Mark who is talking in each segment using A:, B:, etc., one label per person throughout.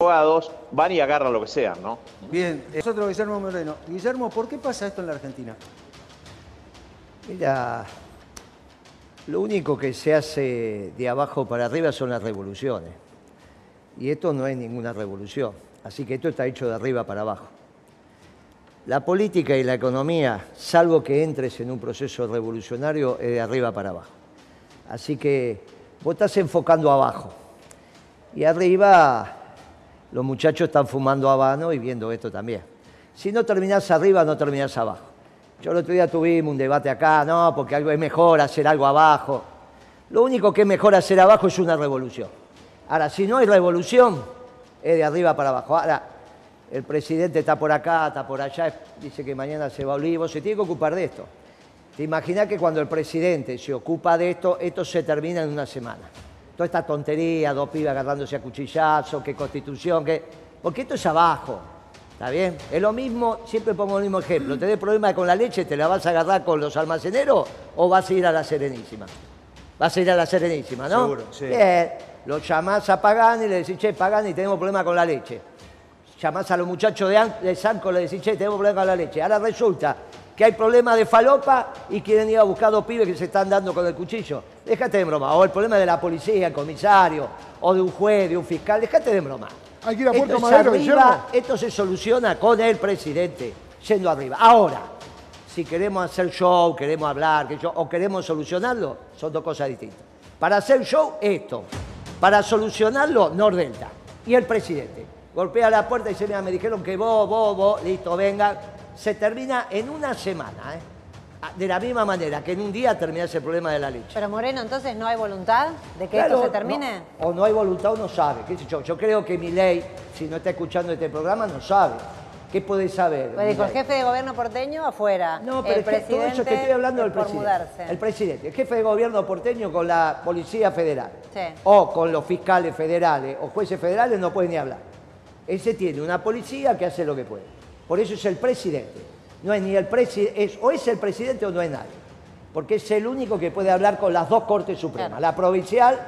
A: abogados van y agarran lo que sea, ¿no?
B: Bien, nosotros Guillermo Moreno. Guillermo, ¿por qué pasa esto en la Argentina?
C: Mira, lo único que se hace de abajo para arriba son las revoluciones. Y esto no es ninguna revolución. Así que esto está hecho de arriba para abajo. La política y la economía, salvo que entres en un proceso revolucionario, es de arriba para abajo. Así que vos estás enfocando abajo. Y arriba los muchachos están fumando habano y viendo esto también. Si no terminás arriba, no terminás abajo. Yo el otro día tuvimos un debate acá, no, porque algo es mejor hacer algo abajo. Lo único que es mejor hacer abajo es una revolución. Ahora, si no hay revolución, es de arriba para abajo. Ahora, el presidente está por acá, está por allá, dice que mañana se va a Olivo, se tiene que ocupar de esto. ¿Te imaginas que cuando el presidente se ocupa de esto, esto se termina en una semana? Toda esta tontería, dos pibes agarrándose a cuchillazos, que constitución, que... Porque esto es abajo, ¿está bien? Es lo mismo, siempre pongo el mismo ejemplo. ¿Tenés problema con la leche, te la vas a agarrar con los almaceneros o vas a ir a la Serenísima? Vas a ir a la Serenísima, ¿no?
B: Seguro, sí.
C: Bien, lo llamás a Pagani y le decís, che, Pagani, tenemos problema con la leche. Llamás a los muchachos de, de Sanco y le decís, che, tenemos problema con la leche. Ahora resulta que hay problema de falopa y quieren ir a buscar dos pibes que se están dando con el cuchillo. Déjate de broma. O el problema de la policía, el comisario, o de un juez, de un fiscal. Déjate de broma.
D: Hay que ir a
C: Esto
D: Puerto
C: es
D: Madero,
C: arriba, esto se soluciona con el presidente yendo arriba. Ahora, si queremos hacer show, queremos hablar, que yo- o queremos solucionarlo, son dos cosas distintas. Para hacer show, esto. Para solucionarlo, Nordelta. Y el presidente. Golpea la puerta y dice, mira, me dijeron que vos, vos, vos, listo, venga. Se termina en una semana, ¿eh? Ah, De la misma manera que en un día terminase el problema de la leche.
E: Pero Moreno, entonces no hay voluntad de que
C: Claro,
E: esto se termine.
C: no, o no hay voluntad o no sabe. ¿Qué sé yo? yo creo que mi ley, si no está escuchando este programa, no sabe. ¿Qué puede saber?
E: Pues dijo el jefe de gobierno porteño afuera.
C: No, pero
E: el
C: es que todo
E: presidente
C: eso que estoy hablando del presidente.
E: mudarse.
C: El presidente, el jefe de gobierno porteño con la Policía Federal.
E: Sí.
C: O con los fiscales federales o jueces federales no puede ni hablar. Ese tiene una policía que hace lo que puede. Por eso es el presidente. No es ni el presidente, es, o es el presidente o no es nadie. Porque es el único que puede hablar con las dos cortes supremas,
E: Claro.
C: la provincial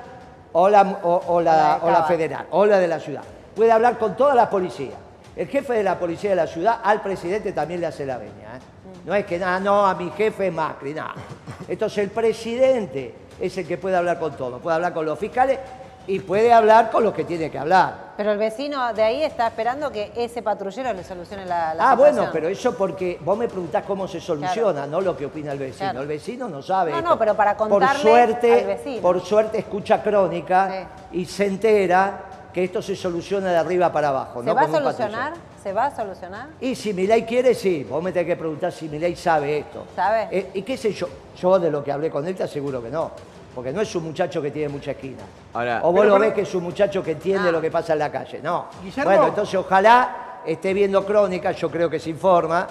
C: o la, o- o la-
E: La
C: o la federal, o la de la ciudad. Puede hablar con todas las policías. El jefe de la policía de la ciudad al presidente también le hace la veña. ¿eh? No es que nada, no, a mi jefe es Macri, nada. Entonces el presidente es el que puede hablar con todo. Puede hablar con los fiscales y puede hablar con los que tiene que hablar.
E: Pero el vecino de ahí está esperando que ese patrullero le solucione la, la
C: ah, bueno, pero eso porque vos me preguntás cómo se soluciona, no lo que opina el vecino.
E: Claro.
C: El vecino no sabe.
E: No,
C: esto.
E: no, pero para
C: por
E: contarle
C: suerte,
E: al vecino.
C: Por suerte escucha crónica y se entera que esto se soluciona de arriba para abajo.
E: ¿Se
C: no
E: va a solucionar? ¿Se va a solucionar?
C: Y si Milei quiere, sí. Vos me tenés que preguntar si Milei sabe esto.
E: ¿Sabe?
C: Eh, ¿Y qué sé yo? Yo de lo que hablé con él te aseguro que no. Porque no es un muchacho que tiene mucha esquina.
A: Ahora-
C: o vos
D: Pero,
C: lo ves que es un muchacho que entiende
E: Ah.
C: lo que pasa en la calle. No.
D: Guillermo.
C: Bueno, entonces ojalá esté viendo crónica, yo creo que se informa,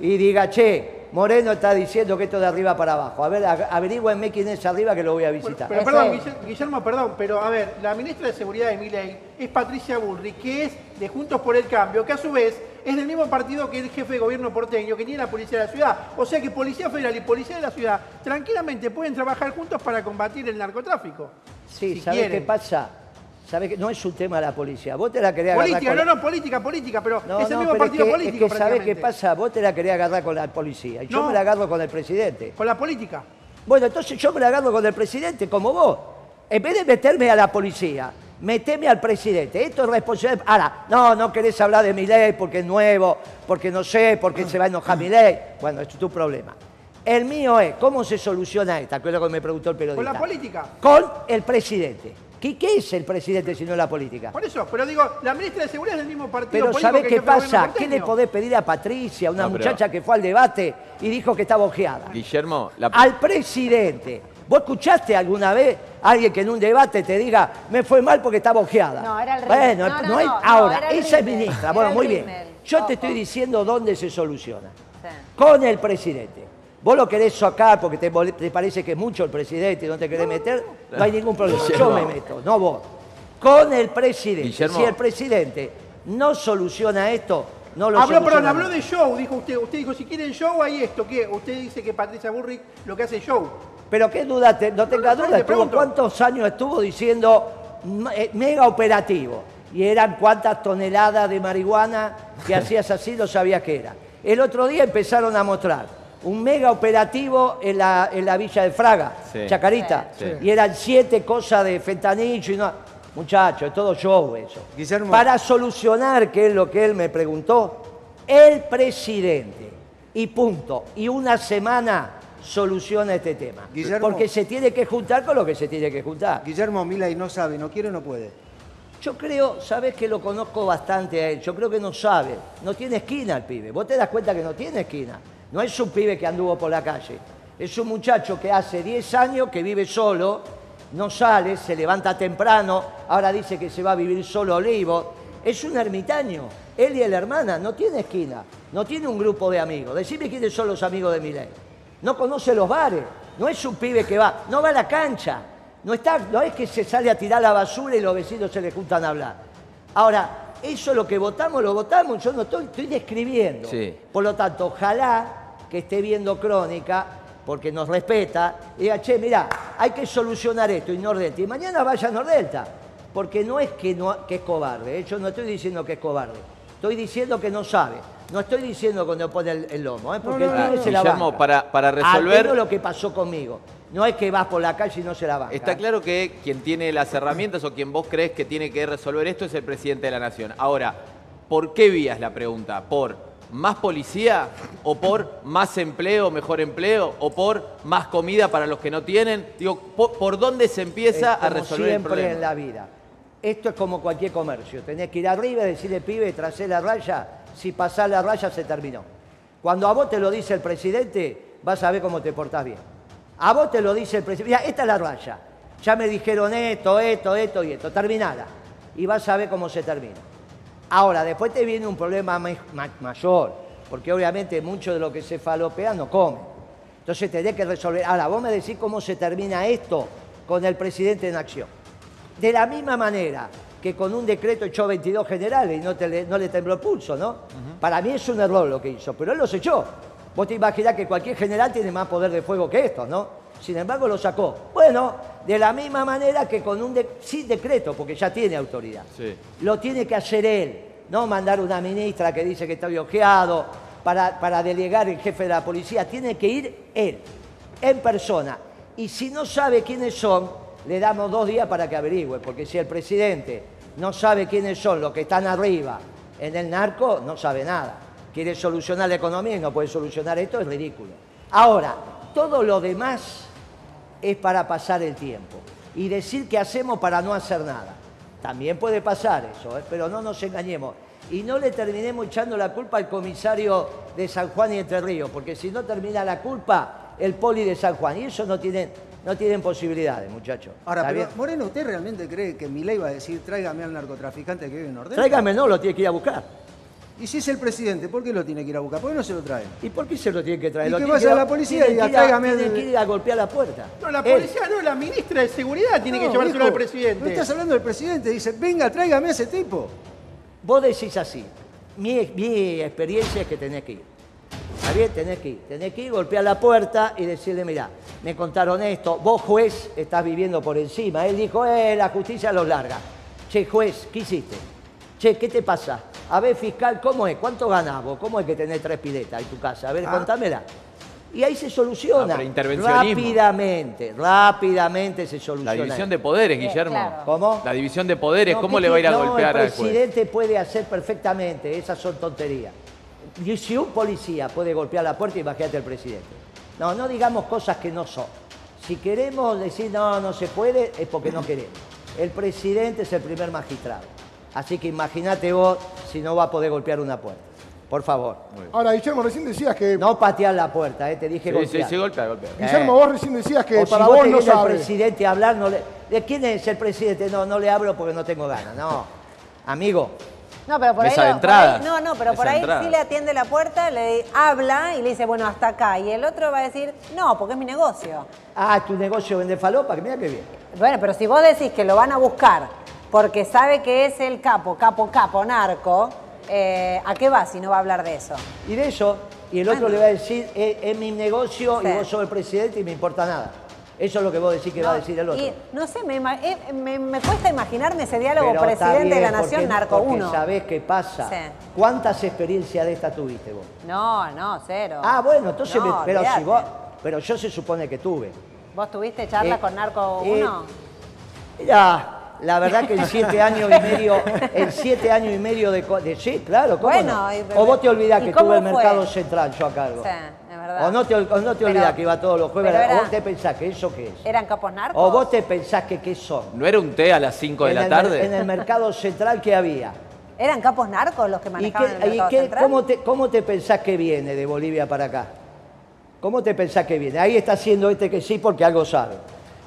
C: y diga, che, Moreno está diciendo que esto de arriba para abajo. A ver, averígüenme quién es arriba que lo voy a visitar.
D: Pero perdón, Guille- Guillermo, perdón, pero a ver, la ministra de Seguridad de Miley es Patricia Bullrich, que es de Juntos por el Cambio, que a su vez es del mismo partido que el jefe de gobierno porteño, que tiene la policía de la ciudad. O sea que Policía Federal y Policía de la ciudad tranquilamente pueden trabajar juntos para combatir el narcotráfico.
C: sí,
D: si
C: ¿sabés qué pasa? ¿Sabés que no es un tema de la policía? Vos te la querés agarrar
D: Política,
C: con-
D: no, no, política, política, pero
C: No,
D: es el
C: no,
D: mismo partido
C: es que,
D: político
C: es que ¿sabés qué pasa? Vos te la querés agarrar con la policía y yo
D: No.
C: me la agarro con el presidente.
D: Con la política.
C: Bueno, entonces yo me la agarro con el presidente como vos. En vez de meterme a la policía, meteme al presidente. Esto es responsabilidad. Ahora, no, no querés hablar de mi ley porque es nuevo, porque no sé, porque se va a enojar mi ley. Bueno, esto es tu problema. El mío es, ¿cómo se soluciona esta? Que es lo que me preguntó el periodista.
D: Con la política.
C: Con el presidente. ¿Qué, qué es el presidente si no la política?
D: Por eso, pero digo, la ministra de Seguridad es del mismo partido
C: Pero ¿sabés
D: que
C: qué pasa? ¿Qué le podés pedir a Patricia, una
A: No, pero-
C: muchacha que fue al debate y dijo que estaba ojeada?
A: Guillermo, la...
C: al presidente. ¿Vos escuchaste alguna vez alguien que en un debate te diga, me fue mal porque estaba ojeada?
E: No, era el
C: Bueno,
E: Rimmel. No, no, no,
C: ahora,
E: era el
C: esa es ministra. Bueno, muy bien. Yo
E: Ojo.
C: te estoy diciendo dónde se soluciona.
E: Sí.
C: Con el presidente. Vos lo querés sacar porque te, parece que es mucho el presidente y no te querés meter, no hay ningún problema. Yo me meto, no vos. Con el presidente.
A: Guillermo.
C: Si el presidente no soluciona esto, no lo
D: Habló, perdón, habló de show, dijo usted. Usted dijo, si quieren show, hay esto. ¿Qué? Usted dice que Patricia Bullrich lo que hace es show.
C: Pero qué duda, te- no tenga
D: no,
C: duda,
D: te
C: estuvo,
D: pregunto.
C: ¿cuántos años estuvo diciendo "M- eh, mega operativo? y eran cuántas toneladas de marihuana que hacías así, no sabías qué era. El otro día empezaron a mostrar un mega operativo en la, en la villa de Fraga,
A: Sí.
C: Chacarita,
A: Sí.
C: y eran siete cosas de fentanillo y no... Muchachos, es todo show eso.
B: Guillermo.
C: Para solucionar, que es lo que él me preguntó, el presidente, y punto, y una semana soluciona este tema.
B: Guillermo.
C: Porque se tiene que juntar con lo que se tiene que juntar.
B: Guillermo Milei no sabe, no quiere, no puede.
C: Yo creo, sabes que lo conozco bastante a él, yo creo que no sabe, no tiene esquina el pibe, vos te das cuenta que no tiene esquina, no es un pibe que anduvo por la calle, es un muchacho que hace 10 años que vive solo, no sale, se levanta temprano, ahora dice que se va a vivir solo a Olivo, es un ermitaño, él y la hermana, no tiene esquina, no tiene un grupo de amigos, decime quiénes son los amigos de Milei, no conoce los bares, no es un pibe que va, no va a la cancha, no, está, no es que se sale a tirar la basura y los vecinos se le juntan a hablar. Ahora, eso lo que votamos, lo votamos, yo no estoy, estoy describiendo.
A: Sí.
C: Por lo tanto, ojalá que esté viendo crónica, porque nos respeta, y diga, che, mirá, hay que solucionar esto y Nordelta. Y mañana vaya a Nordelta, porque no es que, no, que es cobarde, ¿eh? yo no estoy diciendo que es cobarde, estoy diciendo que no sabe. No estoy diciendo que no pone el, el lomo, ¿eh? porque
B: No, no,
C: el se la banca.
A: para- para resolver-
C: lo que pasó conmigo. No es que vas por la calle y no se la banca.
A: Está claro que quien tiene las herramientas o quien vos crees que tiene que resolver esto es el presidente de la nación. Ahora, ¿por qué vías la pregunta? ¿Por más policía o por más empleo, mejor empleo o por más comida para los que no tienen? Digo, ¿por, por dónde se empieza a resolver el
C: siempre
A: problema?
C: en la vida. Esto es como cualquier comercio. Tenés que ir arriba y decirle, pibe, tracé la raya. Si pasás la raya, se terminó. Cuando a vos te lo dice el presidente, vas a ver cómo te portás bien. A vos te lo dice el presidente. Mira, esta es la raya. Ya me dijeron esto, esto, esto y esto. Terminala. Y vas a ver cómo se termina. Ahora, después te viene un problema ma- ma- mayor, porque obviamente mucho de lo que se falopea no come. Entonces tenés que resolver. Ahora, vos me decís cómo se termina esto con el presidente en acción. De la misma manera que con un decreto echó 22 generales y no, te le, no le tembló el pulso, ¿no? Para mí es un error lo que hizo, pero él los echó. Vos te imaginás que cualquier general tiene más poder de fuego que esto, ¿no? Sin embargo, lo sacó. Bueno, de la misma manera que con un de- sin decreto, porque ya tiene autoridad.
A: Sí.
C: Lo tiene que hacer él, no mandar una ministra que dice que está bloqueado para, para delegar el jefe de la policía. Tiene que ir él, en persona. Y si no sabe quiénes son, le damos dos días para que averigüe, porque si el presidente no sabe quiénes son los que están arriba en el narco, no sabe nada. Quiere solucionar la economía y no puede solucionar esto, es ridículo. Ahora, todo lo demás es para pasar el tiempo y decir que hacemos para no hacer nada. También puede pasar eso, ¿eh? pero no nos engañemos. Y no le terminemos echando la culpa al comisario de San Juan y Entre Ríos, porque si no termina la culpa el poli de San Juan. Y eso no tienen, no tienen posibilidades, muchachos.
B: Ahora,
C: ¿Está
B: pero? Moreno, ¿usted realmente cree que Milei va a decir tráigame al narcotraficante que vive en Nordelta?
C: Tráigame, no, lo tiene que ir a buscar.
B: Y si es el presidente, ¿por qué lo tiene que ir a buscar? ¿Por qué no se lo trae?
C: ¿Y por qué se lo tiene que traer?
B: Y
C: Lo
B: que vaya a la policía y tráigame
C: Tiene que ir a golpear la puerta.
D: No, la
C: Él.
D: policía no, la ministra de Seguridad tiene que llevárselo al presidente.
B: No estás hablando del presidente, dice, venga, tráigame a ese tipo.
C: Vos decís así, mi, mi experiencia es que tenés que ir. ¿Está bien? Tenés que ir. Tenés que ir, golpear la puerta y decirle, mira, me contaron esto, vos juez estás viviendo por encima. Él dijo, eh, la justicia los larga. Che, juez, ¿qué hiciste? Che, ¿qué te pasa? A ver, fiscal, ¿cómo es? ¿Cuánto ganás vos? ¿Cómo es que tenés tres piletas en tu casa? A ver,
B: Ah.
C: contámela. Y ahí se soluciona.
A: Ah.
C: Rápidamente, rápidamente se
A: La
C: soluciona.
A: división
C: esto.
A: de poderes,
E: Bien,
A: Guillermo.
E: claro.
C: ¿Cómo?
A: La división de poderes,
C: No,
A: ¿cómo
C: ¿qué
A: le va a ir a
C: no,
A: golpear
C: el
A: al juez?
C: presidente puede hacer perfectamente, esas son tonterías. Y si un policía puede golpear la puerta, imagínate el presidente. No, no digamos cosas que no son. Si queremos decir no, no se puede, es porque no queremos. El presidente es el primer magistrado. Así que imagínate vos si no va a poder golpear una puerta. Por favor.
F: Ahora, Guillermo, recién decías que.
C: No patear la puerta, eh, te dije
A: Sí, sí,
C: golpear.
A: sí, golpea, golpea.
F: Guillermo, vos recién decías que
C: O si
F: para
C: vos
F: vos
C: te
F: no
C: viene el presidente a hablar, no le- ¿de quién es el presidente? No, no le hablo porque no tengo ganas. No, amigo,
E: No, pero por ahí,
A: Mesa de
E: lo- por
A: entradas.
E: ahí- no, no, pero
A: Mesa
E: por
A: de
E: ahí
A: entradas.
E: sí le atiende la puerta, le habla y le dice, bueno, hasta acá. Y el otro va a decir, no, porque es mi negocio.
C: ah, tu negocio vende falopa, que mira qué bien.
E: Bueno, pero si vos decís que lo van a buscar porque sabe que es el capo, capo, capo, narco, eh, ¿a qué va si no va a hablar de eso?
C: Y de eso, y el otro
E: Bueno.
C: le va a decir, es, es mi negocio
E: Sí.
C: y vos sos el presidente y me importa nada. Eso es lo que vos decís que va a decir el otro.
E: Y no sé, me, eh, me- me cuesta imaginarme ese diálogo
C: Pero
E: presidente de la nación,
C: porque-
E: narco
C: porque
E: uno.
C: sabés qué pasa.
E: Sí.
C: ¿Cuántas experiencias de estas tuviste vos?
E: No, no, cero.
C: Ah, bueno, entonces,
E: No,
C: me- pero si
E: olvidate.
C: vos, pero yo se supone que tuve.
E: ¿Vos tuviste charla
C: Eh,
E: con narco
C: eh,
E: uno?
C: La verdad que en siete años y medio, en siete años y medio de, sí, claro, ¿cómo
E: Bueno,
C: no?
E: y-
C: O vos te olvidás
E: ¿y
C: que tuve el mercado central yo a cargo.
E: Sí, es verdad.
C: O no te, o no te
E: Pero-
C: olvidás que iba todos los jueves,
E: era-
C: o vos te pensás que eso qué es.
E: ¿Eran capos narcos?
C: O vos te pensás que qué son.
A: ¿No era un té a las 5 de
C: en
A: la
C: el
A: tarde?
C: En el mercado central que había.
E: ¿Eran capos narcos los que
C: ¿Y,
E: manejaban
C: qué-
E: el
C: y
E: mercado
C: qué-
E: central?
C: cómo, te, cómo te pensás que viene de Bolivia para acá? ¿Cómo te pensás que viene? Ahí está haciendo este que sí porque algo sabe.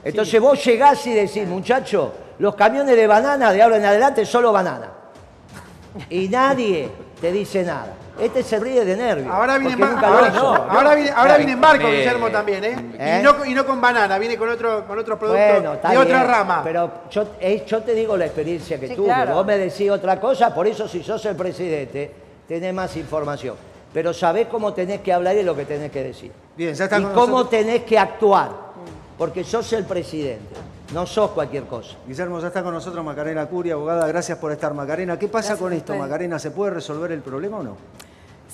C: Entonces vos llegás y decís, muchacho, los camiones de banana de ahora en adelante solo banana. Y nadie te dice nada. Este se ríe de nervios.
D: Ahora viene, en
C: porque
D: ba-
C: nunca lo
D: ahora, viene, ahora viene en barco Guillermo también, ¿eh?
C: ¿Eh?
D: Y, no, y no con banana, viene con otro, con otro producto
C: Bueno, está
D: de otra
C: bien,
D: rama.
C: Pero yo, eh, yo te digo la experiencia que
E: Sí,
C: tuve.
E: claro.
C: Vos me decís otra cosa, por eso si sos el presidente, tenés más información. Pero sabés cómo tenés que hablar y lo que tenés que decir.
B: Bien, ya está
C: y
B: con
C: cómo
B: nosotros.
C: tenés que actuar. Porque sos el presidente, no sos cualquier cosa.
B: Guillermo, ya está con nosotros Macarena Curia, abogada. Gracias por estar, Macarena. ¿Qué pasa
E: Gracias
B: con esto. Macarena? ¿Se puede resolver el problema o no?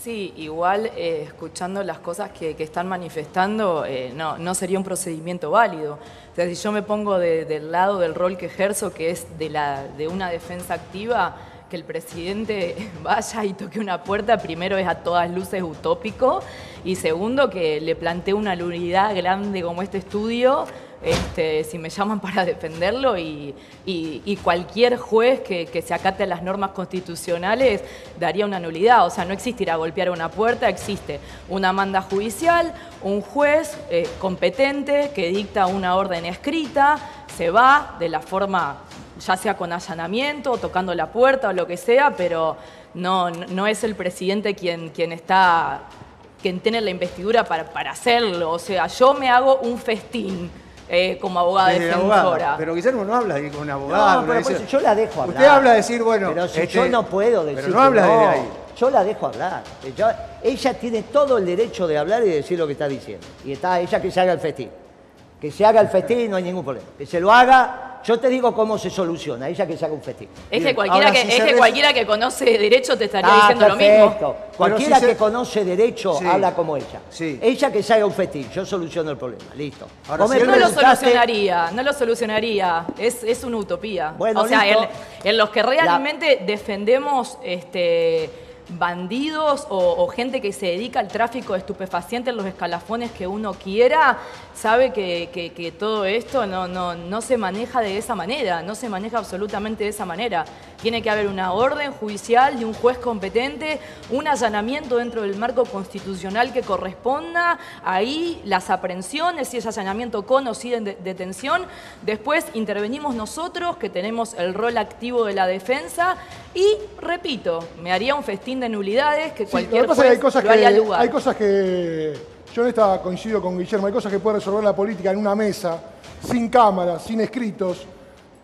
G: Sí, igual eh, escuchando las cosas que, que están manifestando, eh, no, no sería un procedimiento válido. O sea, si yo me pongo de- del lado del rol que ejerzo, que es de, la, de una defensa activa, que el presidente vaya y toque una puerta, primero es a todas luces utópico, y segundo que le plantee una nulidad grande como este estudio, este, si me llaman para defenderlo y, y- cualquier juez que, que se acate a las normas constitucionales daría una nulidad. O sea, no existirá golpear una puerta, existe una manda judicial, un juez eh, competente que dicta una orden escrita, se va de la forma, ya sea con allanamiento, o tocando la puerta o lo que sea, pero no, no es el presidente quien, quien está quien tiene la investidura para, para hacerlo. O sea, yo me hago un festín eh, como abogada
B: Desde
G: defensora.
B: abogada. Pero Guillermo no habla de con abogado.
C: No, pero eso yo la dejo hablar.
B: Usted habla de decir, bueno.
C: Pero si
B: este,
C: yo no puedo decir
B: Pero no habla
C: no,
B: ahí.
C: Yo la dejo hablar. Yo- ella tiene todo el derecho de hablar y de decir lo que está diciendo. Y está ella que se haga el festín. Que se haga el festín no hay ningún problema. Que se lo haga. Yo te digo cómo se soluciona. Ella que se haga un festín.
G: Es
B: Bien,
G: que cualquiera,
B: ahora
G: que,
B: si
G: es que cualquiera que conoce derecho te estaría
C: Ah,
G: diciendo lo mismo.
C: Cualquiera
B: si se-
C: que conoce derecho
B: Sí.
C: habla como ella.
B: Sí.
C: Ella que se haga un festín. Yo soluciono el problema. Listo.
B: Ahora, si
G: No lo solucionaría, no lo solucionaría. Es, es una utopía.
C: Bueno,
G: o sea, en, en los que realmente defendemos este, bandidos o, gente que se dedica al tráfico de estupefacientes en los escalafones que uno quiera, sabe que, todo esto no, no, no se maneja de esa manera, no se maneja absolutamente de esa manera. Tiene que haber una orden judicial de un juez competente, un allanamiento dentro del marco constitucional que corresponda, ahí las aprehensiones, si es allanamiento con o sin de- detención, después intervenimos nosotros que tenemos el rol activo de la defensa y, repito, me haría un festín de nulidades que
F: Sí,
G: cualquier
F: que hay cosas
G: lo haría
F: que,
G: lugar.
F: hay cosas que yo en esta coincido con Guillermo, hay cosas que puede resolver la política en una mesa, sin cámaras, sin escritos,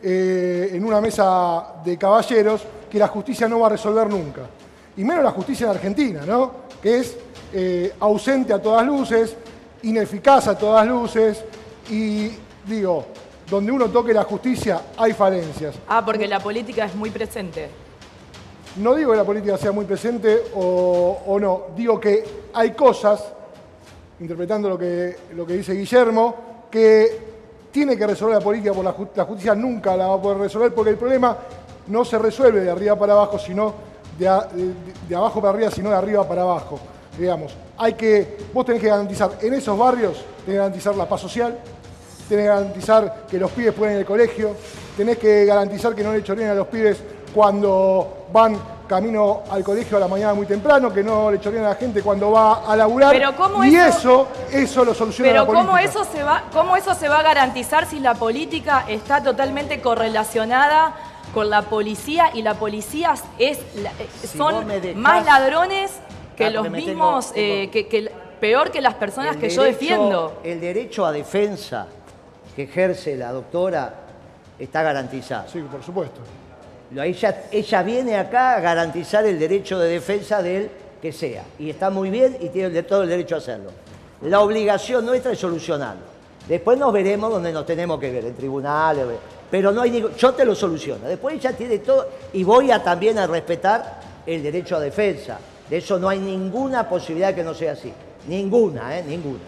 F: eh, en una mesa de caballeros, que la justicia no va a resolver nunca. Y menos la justicia en Argentina, ¿no? Que es eh, ausente a todas luces, ineficaz a todas luces, y digo, donde uno toque la justicia hay falencias.
G: Ah, porque la política es muy presente.
F: No digo que la política sea muy presente o, no, digo que hay cosas, interpretando lo que, lo que dice Guillermo, que tiene que resolver la política por la, ju- la justicia, nunca la va a poder resolver porque el problema no se resuelve de arriba para abajo, sino de, de- abajo para arriba, sino de arriba para abajo. Digamos, hay que, vos tenés que garantizar en esos barrios, tenés que garantizar la paz social, tenés que garantizar que los pibes puedan ir al colegio, tenés que garantizar que no le choreen a los pibes cuando van camino al colegio a la mañana muy temprano, que no le choreen a la gente cuando va a laburar.
G: Pero ¿cómo
F: y
G: eso-
F: eso, eso lo soluciona
G: Pero
F: la política.
G: ¿cómo eso, se va, ¿cómo eso se va a garantizar si la política está totalmente correlacionada con la policía y la policía es eh,
C: Si
G: son
C: dejás-
G: más ladrones que
C: Ah,
G: los mismos,
C: tengo-
G: eh, que, que- peor que las personas que yo defiendo?
C: El derecho a defensa que ejerce la doctora está garantizado.
F: Sí, por supuesto.
C: Ella, ella viene acá a garantizar el derecho de defensa del que sea. Y está muy bien y tiene todo el derecho a hacerlo. La obligación nuestra es solucionarlo. Después nos veremos donde nos tenemos que ver, en tribunales. Pero no hay ningún- yo te lo soluciono. Después ella tiene todo y voy a también a respetar el derecho a defensa. De eso no hay ninguna posibilidad que no sea así. Ninguna, ¿eh? Ninguna.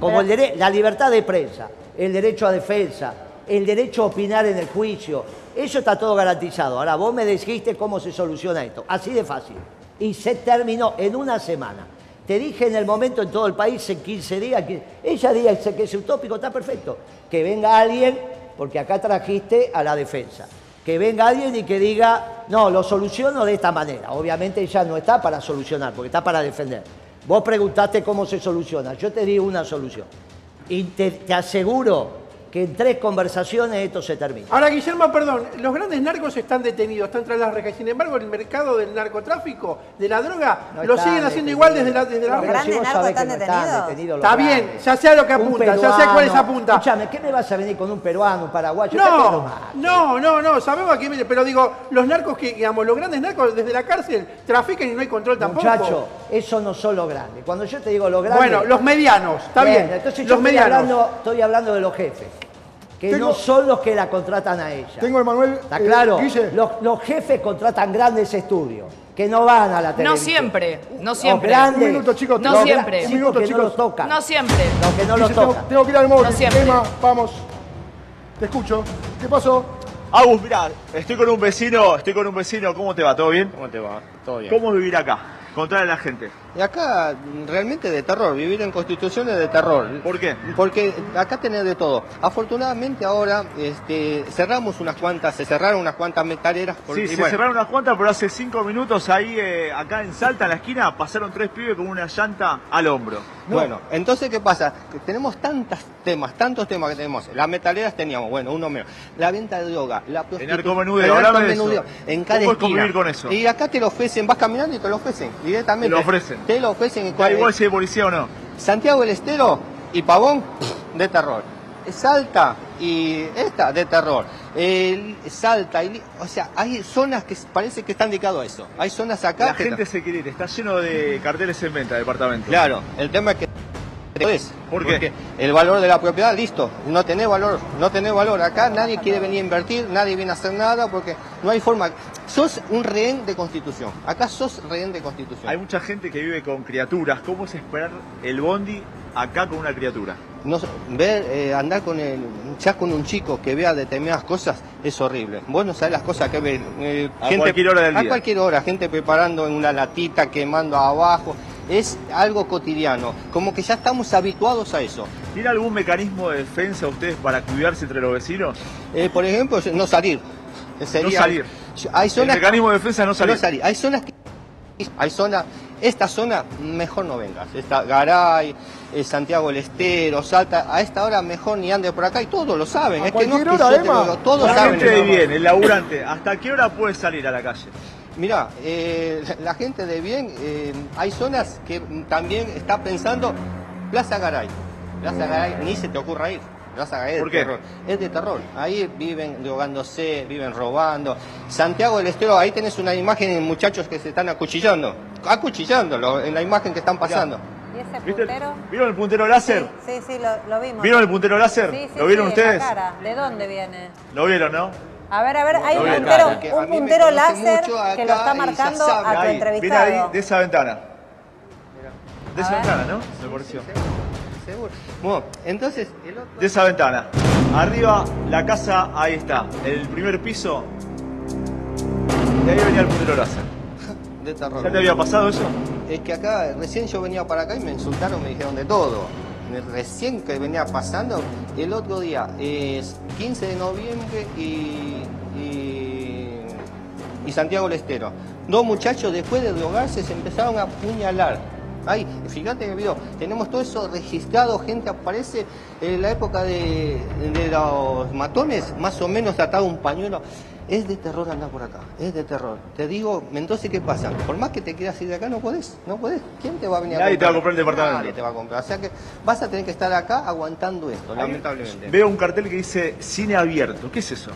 C: Como el la libertad de prensa, el derecho a defensa, el derecho a opinar en el juicio, eso está todo garantizado. Ahora vos me dijiste cómo se soluciona esto. Así de fácil. Y se terminó en una semana. Te dije en el momento en todo el país, en 15 días, ella dice que es utópico, está perfecto. Que venga alguien, porque acá trajiste a la defensa. Que venga alguien y que diga, no, lo soluciono de esta manera. Obviamente ella no está para solucionar, porque está para defender. Vos preguntaste cómo se soluciona, yo te digo una solución. Y te aseguro que en tres conversaciones esto se termina.
D: Ahora, Guillermo, perdón, los grandes narcos están detenidos, están tras las rejas. Sin embargo, el mercado del narcotráfico, de la droga,
C: No
D: lo
C: están
D: siguen haciendo igual desde la, desde la rejas.
C: si
E: grandes
C: vos
E: narcos
C: sabés que
E: están
C: no están
E: detenidos.
D: Está bien, ya sé a lo que
C: Un
D: apunta, ya sé a cuáles
C: peruano.
D: apunta.
C: Escúchame, ¿qué me vas a venir con un peruano, un paraguayo?
D: No, no, no, no, sabemos a quién viene, pero digo, los narcos que, digamos, los grandes narcos desde la cárcel trafican y no hay control tampoco.
C: Muchacho, eso no son los grandes. Cuando yo te digo los grandes.
D: Bueno, los medianos, está bien.
C: Entonces yo
D: los
C: estoy
D: medianos.
C: hablando, estoy hablando de los jefes. Que
F: Tengo-
C: no son los que la contratan a ella.
F: Tengo, Emanuel.
C: ¿Está
F: eh,
C: claro?
F: Guille.
C: Los, los jefes contratan grandes estudios, que no van a la televisión.
G: No siempre, no
C: Los
G: siempre.
C: grandes-
F: Un minuto, chicos.
G: No
C: los
G: siempre.
F: Un minuto,
C: porque no
F: chicos.
C: los tocan.
G: No siempre.
C: Los que no los
F: Guille, tengo,
C: tocan.
F: tengo que ir al móvil.
G: No siempre.
F: Emma, vamos. Te escucho. ¿Qué pasó?
H: Agus, mira, estoy con un vecino, estoy con un vecino, ¿cómo te va? ¿Todo bien?
I: ¿Cómo te va? Todo bien.
H: ¿Cómo es vivir acá? Contarle a la gente.
I: Y acá realmente de terror, vivir en constituciones de terror.
H: ¿Por qué?
I: Porque acá tenés de todo. Afortunadamente ahora este, cerramos unas cuantas, se cerraron unas cuantas metaleras. porque-
H: Sí, se
I: bueno,
H: cerraron unas cuantas, pero hace cinco minutos ahí, eh, acá en Salta, en la esquina, pasaron tres pibes con una llanta al hombro.
I: Bueno, entonces ¿qué pasa? Que tenemos tantos temas, tantos temas que tenemos. Las metaleras teníamos, bueno, uno menos. La venta de droga, la prostitución.
H: narcomenudeo, eso.
I: En cada
H: ¿Cómo es
I: esquina.
H: convivir con eso?
I: Y acá te lo ofrecen, vas caminando y te lo ofrecen, directamente.
H: Te lo ofrecen.
I: Te lo ofrecen
H: Da igual si hay policía o no.
I: Santiago del Estero y Pavón, de terror. Salta y esta, de terror. El Salta, y, o sea, hay zonas que parece que están dedicados a eso. Hay zonas acá
H: La
I: que...
H: gente se quiere ir, está lleno de carteles en venta, departamento.
I: Claro, el tema es que... es,
H: ¿Por qué?
I: porque el valor de la propiedad, listo, no tenés valor, no tenés valor. Acá nadie quiere venir a invertir, nadie viene a hacer nada porque no hay forma. Sos un rehén de constitución. Acá sos rehén de constitución.
H: Hay mucha gente que vive con criaturas. ¿Cómo es esperar el bondi acá con una criatura?
I: No, ver, eh, andar con el, ya con un chico que vea determinadas cosas es horrible. Vos no sabés las cosas que ven. eh,
H: A cualquier hora del
I: a
H: día.
I: cualquier hora, gente preparando en una latita, quemando abajo. Es algo cotidiano. Como que ya estamos habituados a eso.
H: ¿Tiene algún mecanismo de defensa ustedes para cuidarse entre los vecinos?
I: Eh, por ejemplo, no salir. Sería-
H: No salir.
I: Hay
H: El
I: zonas
H: mecanismo de defensa es no salir.
I: Hay zonas que hay zonas, esta zona mejor no vengas. Esta Garay, eh, Santiago del Estero, Salta, a esta hora mejor ni ande por acá y todos lo saben.
F: ¿A
I: es que no es
F: cualquier
I: que
F: hora,
I: yo te lo todos
H: La
I: saben.
H: gente de bien, el laburante, ¿hasta qué hora puede salir a la calle?
I: Mira, eh, la gente de bien, eh, hay zonas que también está pensando Plaza Garay. Plaza Garay ni se te ocurra ir. Plaza Garay es
H: ¿Por
I: de
H: qué?
I: terror. Es de terror. Ahí viven drogándose, viven robando. Santiago del Estero, ahí tenés una imagen de muchachos que se están acuchillando. Acuchillándolo en la imagen que están pasando.
E: ¿Y ese
H: ¿Viste?
E: puntero?
H: ¿Vieron el puntero láser?
E: Sí, sí, sí, lo, lo vimos.
H: ¿Vieron el puntero láser?
E: Sí, sí,
H: ¿Lo vieron
E: sí, en la
H: ustedes?
E: cara. ¿De dónde viene?
H: ¿Lo vieron, no?
E: A ver, a ver, hay
H: Lo
E: un puntero,
I: a
E: un puntero láser que lo está marcando a tu
H: Ahí,
E: entrevistado.
H: viene ahí, de esa ventana. De esa
E: A ver.
H: ventana, ¿no? Me pareció.
I: Seguro. Bueno, entonces, el otro...
H: De esa ventana. Arriba, la casa, ahí está. El primer piso. De ahí venía el puntero láser.
I: De terror.
H: ¿Ya te había pasado eso?
I: Es que acá, recién yo venía para acá y me insultaron, me dijeron de todo. Recién que venía pasando, el otro día, es 15 de noviembre y, y, y Santiago del Estero. Dos muchachos después de drogarse se empezaron a apuñalar. Ay, fíjate en el video, tenemos todo eso registrado, gente aparece en la época de, de los matones, más o menos atado un pañuelo. Es de terror andar por acá, es de terror. Te digo, entonces, ¿qué pasa? Por más que te quieras ir de acá, no podés, no podés. ¿Quién te va a venir a
H: Nadie te va a
I: comprar?
H: comprar el departamento.
I: Nadie te va a comprar. O sea que vas a tener que estar acá aguantando esto, lamentablemente.
H: Veo un cartel que dice cine abierto. ¿Qué es eso?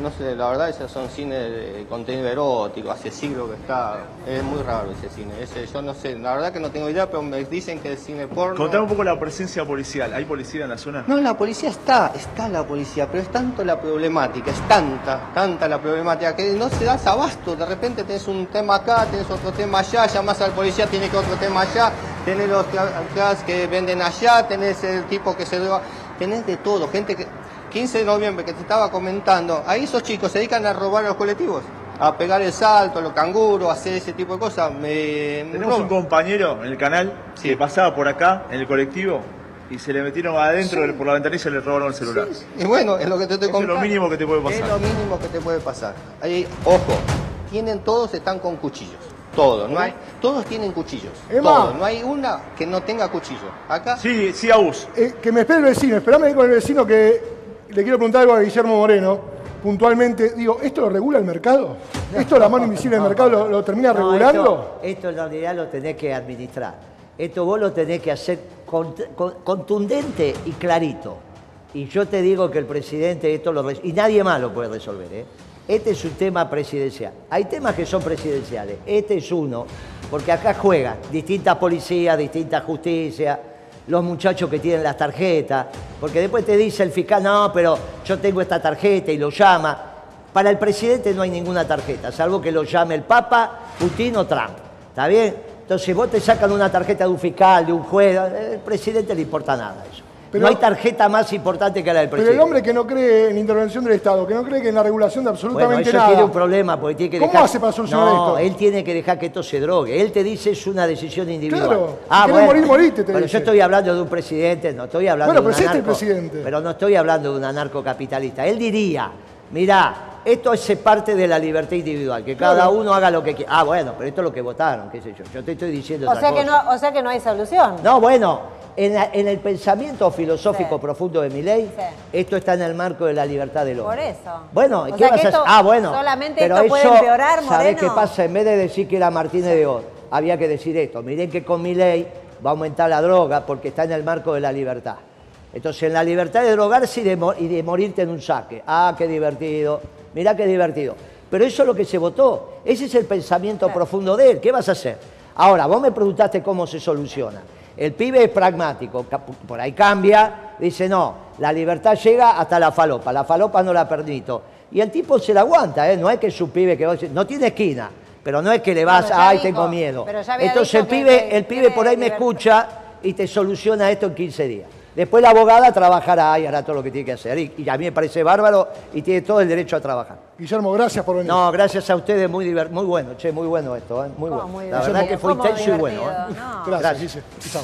I: No sé, la verdad esos son cines de contenido erótico, hace siglos que está, es muy raro ese cine, ese, yo no sé, la verdad que no tengo idea, pero me dicen que es cine porno.
H: Contame un poco la presencia policial. ¿Hay policía en la zona?
I: No, la policía está, está la policía, pero es tanto la problemática, es tanta, tanta la problemática que no se das abasto. De repente tenés un tema acá, tenés otro tema allá, llamás al policía, tiene que otro tema allá, tenés los que venden allá, tenés el tipo que se tenés de todo, gente que 15 de noviembre que te estaba comentando, ahí esos chicos se dedican a robar a los colectivos, a pegar el salto, los canguros, a hacer ese tipo de cosas. Me, me
H: Tenemos un compañero en el canal
I: Sí.
H: que pasaba por acá, en el colectivo, y se le metieron adentro por la ventanilla y se le robaron el celular.
I: Y bueno, es lo que te estoy
H: Eso es
I: contando.
H: lo mínimo que te puede pasar.
I: Es lo mínimo que te puede pasar. Ahí, ojo, tienen todos están con cuchillos. Todos, no hay, todos tienen cuchillos.
F: Emma.
I: Todos, no hay una que no tenga cuchillo. Acá
H: Sí, sí, Agus.
F: Eh, que me espere el vecino, esperame con el vecino que le quiero preguntar algo a Guillermo Moreno. Puntualmente, digo, ¿esto lo regula el mercado? ¿Esto la mano invisible del mercado lo, lo termina
C: No,
F: regulando?
C: esto, esto en realidad lo tenés que administrar. Esto vos lo tenés que hacer cont- con- contundente y clarito. Y yo te digo que el presidente esto lo y nadie más lo puede resolver. ¿eh? Este es un tema presidencial. Hay temas que son presidenciales. Este es uno, porque acá juegan distintas policías, distintas justicias, los muchachos que tienen las tarjetas, porque después te dice el fiscal, no, pero yo tengo esta tarjeta y lo llama. Para el presidente no hay ninguna tarjeta, salvo que lo llame el Papa, Putin o Trump. ¿Está bien? Entonces vos te sacan una tarjeta de un fiscal, de un juez, al presidente le importa nada eso.
F: Pero-
C: no hay tarjeta más importante que la del
F: Pero
C: presidente.
F: el hombre que no cree en la intervención del Estado, que no cree que en la regulación de
C: Bueno,
F: absolutamente
C: eso
F: nada.
C: tiene un problema porque tiene que
F: ¿Cómo
C: dejar...
F: hace para solucionar
C: no,
F: esto?
C: él tiene que dejar que esto se drogue. Él te dice es una decisión individual.
F: Claro, si querés morir, morite, te
C: Pero
F: dice.
C: yo estoy hablando de un presidente, no estoy hablando
F: Bueno,
C: de un
F: pero si este es presidente.
C: Pero no estoy hablando de un anarcocapitalista. Él diría, mirá, esto es parte de la libertad individual, que cada
F: Claro.
C: uno haga lo que quiera. Ah, bueno, pero esto es lo que votaron, qué sé yo. Yo te estoy diciendo
E: O
C: otra
E: sea, que no, o sea que no hay solución.
C: No, bueno, en, la- en el pensamiento filosófico
E: Sí.
C: profundo de mi ley,
E: Sí.
C: esto está en el marco de la libertad del hombre.
E: Por eso.
C: Bueno, ¿qué vas a hacer? Ah, bueno.
E: solamente
C: pero
E: esto puede
C: eso,
E: empeorar,
C: ¿sabés
E: Moreno?
C: qué pasa? En vez de decir que era Martínez de Oz, había que decir esto. Miren que con mi ley va a aumentar la droga porque está en el marco de la libertad. Entonces, en la libertad de drogarse y de, y de morirte en un saque. Ah, qué divertido. Mirá qué divertido. Pero eso es lo que se votó. Ese es el pensamiento profundo de él. ¿Qué vas a hacer? Ahora, vos me preguntaste cómo se soluciona. El pibe es pragmático, por ahí cambia, dice, no, la libertad llega hasta la falopa, la falopa no la permito. Y el tipo se la aguanta, ¿eh? no es que es un pibe que vos decís, no tiene esquina, pero no es que le vas, ay,
E: dijo,
C: tengo miedo. Entonces el pibe, el pibe por ahí me escucha y te soluciona esto en 15 días. Después la abogada trabajará y hará todo lo que tiene que hacer. Y, y a mí me parece bárbaro y tiene todo el derecho a trabajar.
F: Guillermo, gracias por venir.
C: No, gracias a ustedes, muy muy bueno, che, muy bueno esto, ¿eh? muy
E: Oh,
C: bueno.
E: muy
C: la verdad que fue intenso y bueno.
E: ¿Cómo
C: ¿eh?
E: No.
F: gracias,
C: gracias.
F: Chao.